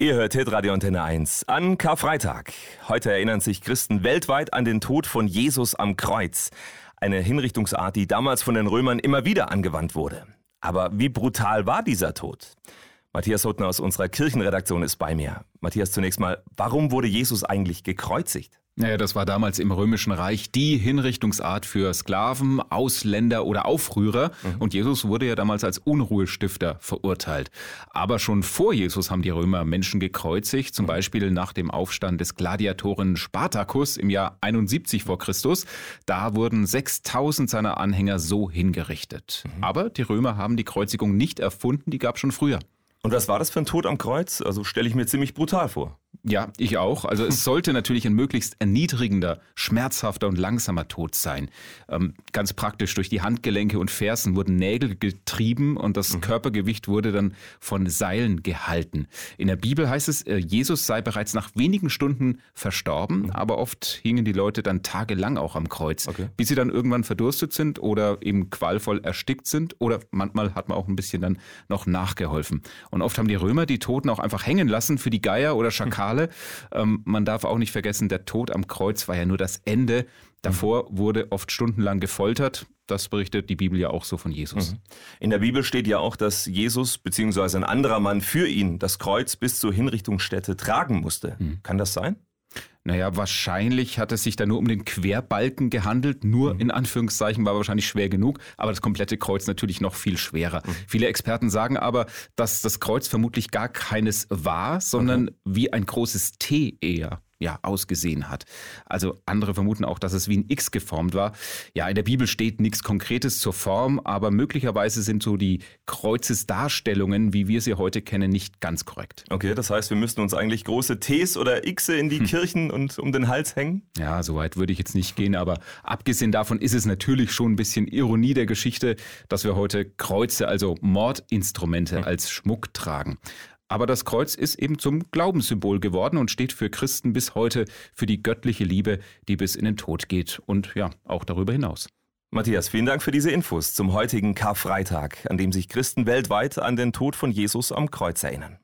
Ihr hört Hitradio Antenne 1 an Karfreitag. Heute erinnern sich Christen weltweit an den Tod von Jesus am Kreuz. Eine Hinrichtungsart, die damals von den Römern immer wieder angewandt wurde. Aber wie brutal war dieser Tod? Matthias Huttner aus unserer Kirchenredaktion ist bei mir. Matthias, zunächst mal, warum wurde Jesus eigentlich gekreuzigt? Naja, das war damals im Römischen Reich die Hinrichtungsart für Sklaven, Ausländer oder Aufrührer. Mhm. Und Jesus wurde ja damals als Unruhestifter verurteilt. Aber schon vor Jesus haben die Römer Menschen gekreuzigt, zum mhm. Beispiel nach dem Aufstand des Gladiatoren Spartacus im Jahr 71 vor Christus. Da wurden 6000 seiner Anhänger so hingerichtet. Mhm. Aber die Römer haben die Kreuzigung nicht erfunden, die gab schon früher. Und was war das für ein Tod am Kreuz? Also stelle ich mir ziemlich brutal vor. Ja, ich auch. Also es sollte natürlich ein möglichst erniedrigender, schmerzhafter und langsamer Tod sein. Ähm, ganz praktisch durch die Handgelenke und Fersen wurden Nägel getrieben und das mhm. Körpergewicht wurde dann von Seilen gehalten. In der Bibel heißt es, äh, Jesus sei bereits nach wenigen Stunden verstorben, mhm. aber oft hingen die Leute dann tagelang auch am Kreuz, okay. bis sie dann irgendwann verdurstet sind oder eben qualvoll erstickt sind oder manchmal hat man auch ein bisschen dann noch nachgeholfen. Und oft haben die Römer die Toten auch einfach hängen lassen für die Geier oder Schakale. Finale. Ähm, man darf auch nicht vergessen, der Tod am Kreuz war ja nur das Ende. Davor mhm. wurde oft stundenlang gefoltert. Das berichtet die Bibel ja auch so von Jesus. Mhm. In der Bibel steht ja auch, dass Jesus bzw. ein anderer Mann für ihn das Kreuz bis zur Hinrichtungsstätte tragen musste. Mhm. Kann das sein? Naja, wahrscheinlich hat es sich da nur um den Querbalken gehandelt. Nur mhm. in Anführungszeichen war wahrscheinlich schwer genug, aber das komplette Kreuz natürlich noch viel schwerer. Mhm. Viele Experten sagen aber, dass das Kreuz vermutlich gar keines war, sondern okay. wie ein großes T eher ja, ausgesehen hat. Also andere vermuten auch, dass es wie ein X geformt war. Ja, in der Bibel steht nichts Konkretes zur Form, aber möglicherweise sind so die Kreuzesdarstellungen, wie wir sie heute kennen, nicht ganz korrekt. Okay, das heißt, wir müssten uns eigentlich große Ts oder Xe in die hm. Kirchen und um den Hals hängen? Ja, so weit würde ich jetzt nicht gehen, aber abgesehen davon ist es natürlich schon ein bisschen Ironie der Geschichte, dass wir heute Kreuze, also Mordinstrumente, hm. als Schmuck tragen. Aber das Kreuz ist eben zum Glaubenssymbol geworden und steht für Christen bis heute für die göttliche Liebe, die bis in den Tod geht und ja, auch darüber hinaus. Matthias, vielen Dank für diese Infos zum heutigen Karfreitag, an dem sich Christen weltweit an den Tod von Jesus am Kreuz erinnern.